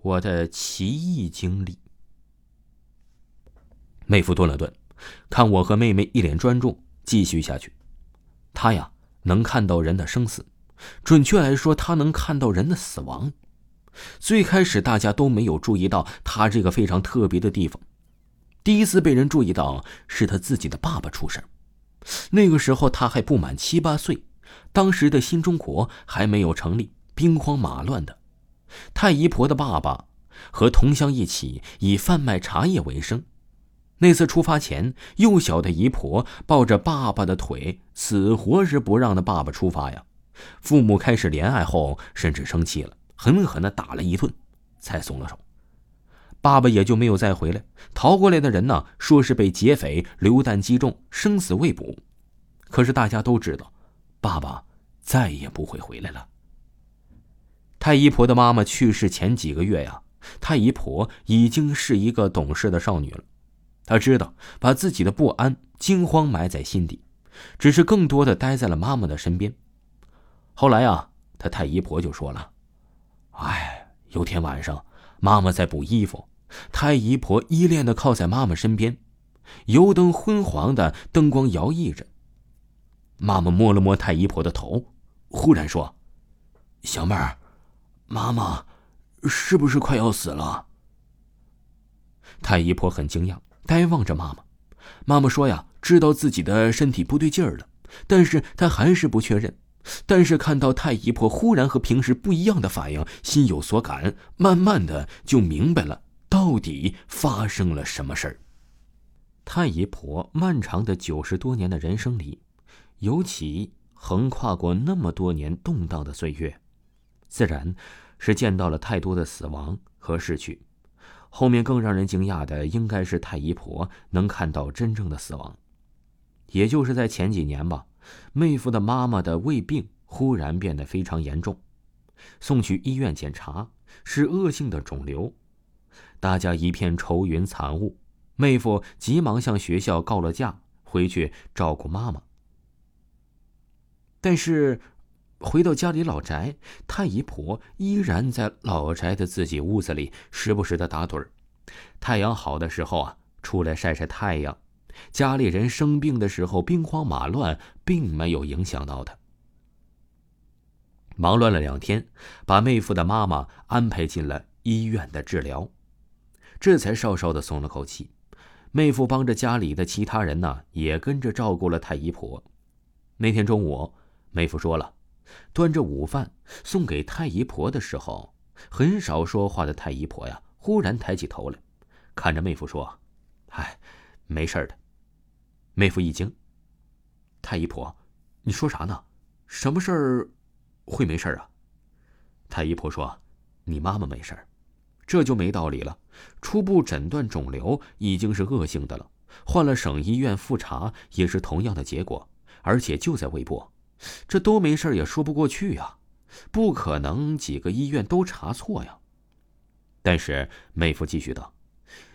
我的奇异经历。妹夫顿了顿，看我和妹妹一脸专注，继续下去。他呀，能看到人的生死，准确来说，他能看到人的死亡。最开始大家都没有注意到他这个非常特别的地方。第一次被人注意到，是他自己的爸爸出事那个时候他还不满七八岁，当时的新中国还没有成立，兵荒马乱的。太姨婆的爸爸和同乡一起以贩卖茶叶为生。那次出发前，幼小的姨婆抱着爸爸的腿，死活是不让那爸爸出发呀。父母开始怜爱后，甚至生气了，狠狠的打了一顿，才松了手。爸爸也就没有再回来。逃过来的人呢，说是被劫匪榴弹击中，生死未卜。可是大家都知道，爸爸再也不会回来了。太姨婆的妈妈去世前几个月呀，太姨婆已经是一个懂事的少女了。她知道把自己的不安、惊慌埋在心底，只是更多的待在了妈妈的身边。后来啊，她太姨婆就说了：“哎，有天晚上，妈妈在补衣服，太姨婆依恋的靠在妈妈身边，油灯昏黄的灯光摇曳着。妈妈摸了摸太姨婆的头，忽然说：‘小妹儿。’”妈妈，是不是快要死了？太姨婆很惊讶，呆望着妈妈。妈妈说：“呀，知道自己的身体不对劲儿了，但是她还是不确认。但是看到太姨婆忽然和平时不一样的反应，心有所感，慢慢的就明白了到底发生了什么事儿。太姨婆漫长的九十多年的人生里，尤其横跨过那么多年动荡的岁月。自然，是见到了太多的死亡和逝去。后面更让人惊讶的，应该是太姨婆能看到真正的死亡。也就是在前几年吧，妹夫的妈妈的胃病忽然变得非常严重，送去医院检查是恶性的肿瘤，大家一片愁云惨雾。妹夫急忙向学校告了假，回去照顾妈妈。但是。回到家里老宅，太姨婆依然在老宅的自己屋子里，时不时的打盹儿。太阳好的时候啊，出来晒晒太阳；家里人生病的时候，兵荒马乱，并没有影响到他。忙乱了两天，把妹夫的妈妈安排进了医院的治疗，这才稍稍的松了口气。妹夫帮着家里的其他人呢，也跟着照顾了太姨婆。那天中午，妹夫说了。端着午饭送给太姨婆的时候，很少说话的太姨婆呀，忽然抬起头来，看着妹夫说：“哎，没事的。”妹夫一惊：“太姨婆，你说啥呢？什么事儿会没事啊？”太姨婆说：“你妈妈没事儿这就没道理了。初步诊断肿瘤已经是恶性的了，换了省医院复查也是同样的结果，而且就在胃部。”这都没事也说不过去呀，不可能几个医院都查错呀。但是妹夫继续道：“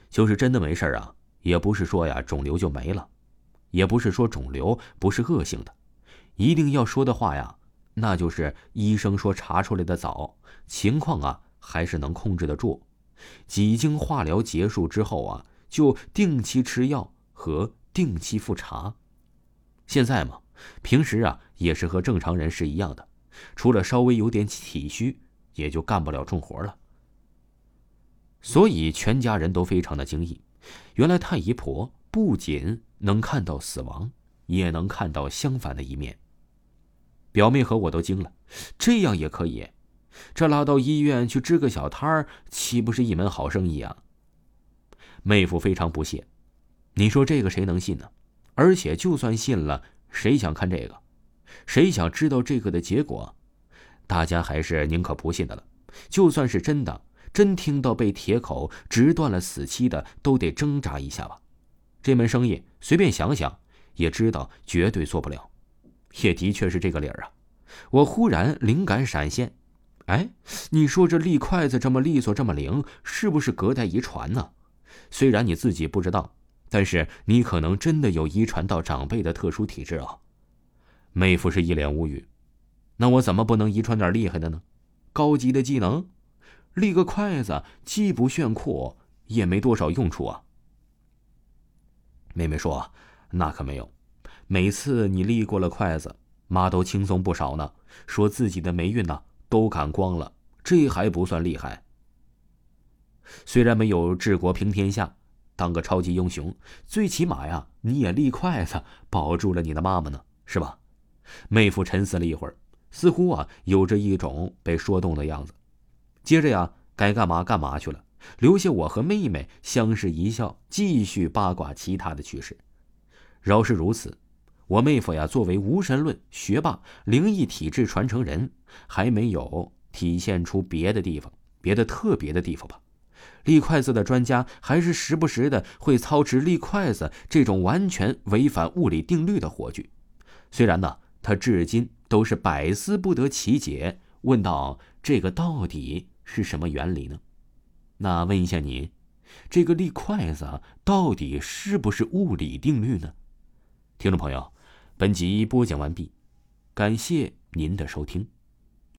就是真的没事啊，也不是说呀肿瘤就没了，也不是说肿瘤不是恶性的，一定要说的话呀，那就是医生说查出来的早，情况啊还是能控制得住。几经化疗结束之后啊，就定期吃药和定期复查。现在嘛。”平时啊，也是和正常人是一样的，除了稍微有点体虚，也就干不了重活了。所以全家人都非常的惊异，原来太姨婆不仅能看到死亡，也能看到相反的一面。表妹和我都惊了，这样也可以？这拉到医院去支个小摊儿，岂不是一门好生意啊？妹夫非常不屑，你说这个谁能信呢？而且就算信了。谁想看这个？谁想知道这个的结果？大家还是宁可不信的了。就算是真的，真听到被铁口直断了死期的，都得挣扎一下吧。这门生意随便想想也知道绝对做不了。也的确是这个理儿啊。我忽然灵感闪现，哎，你说这立筷子这么利索，这么灵，是不是隔代遗传呢？虽然你自己不知道。但是你可能真的有遗传到长辈的特殊体质啊！妹夫是一脸无语。那我怎么不能遗传点厉害的呢？高级的技能？立个筷子既不炫酷，也没多少用处啊。妹妹说：“那可没有，每次你立过了筷子，妈都轻松不少呢。说自己的霉运呢都赶光了，这还不算厉害。虽然没有治国平天下，当个超级英雄，最起码呀，你也立筷子保住了你的妈妈呢，是吧？”妹夫沉思了一会儿，似乎啊有着一种被说动的样子。接着呀，该干嘛干嘛去了。留下我和妹妹相视一笑，继续八卦其他的趣事。饶是如此，我妹夫呀，作为无神论学霸、灵异体质传承人，还没有体现出别的地方、别的特别的地方吧？立筷子的专家还是时不时的会操持立筷子这种完全违反物理定律的火炬。虽然呢，他至今都是百思不得其解。问道：“这个到底是什么原理呢？”那问一下你，这个立筷子到底是不是物理定律呢？听众朋友，本集播讲完毕，感谢您的收听。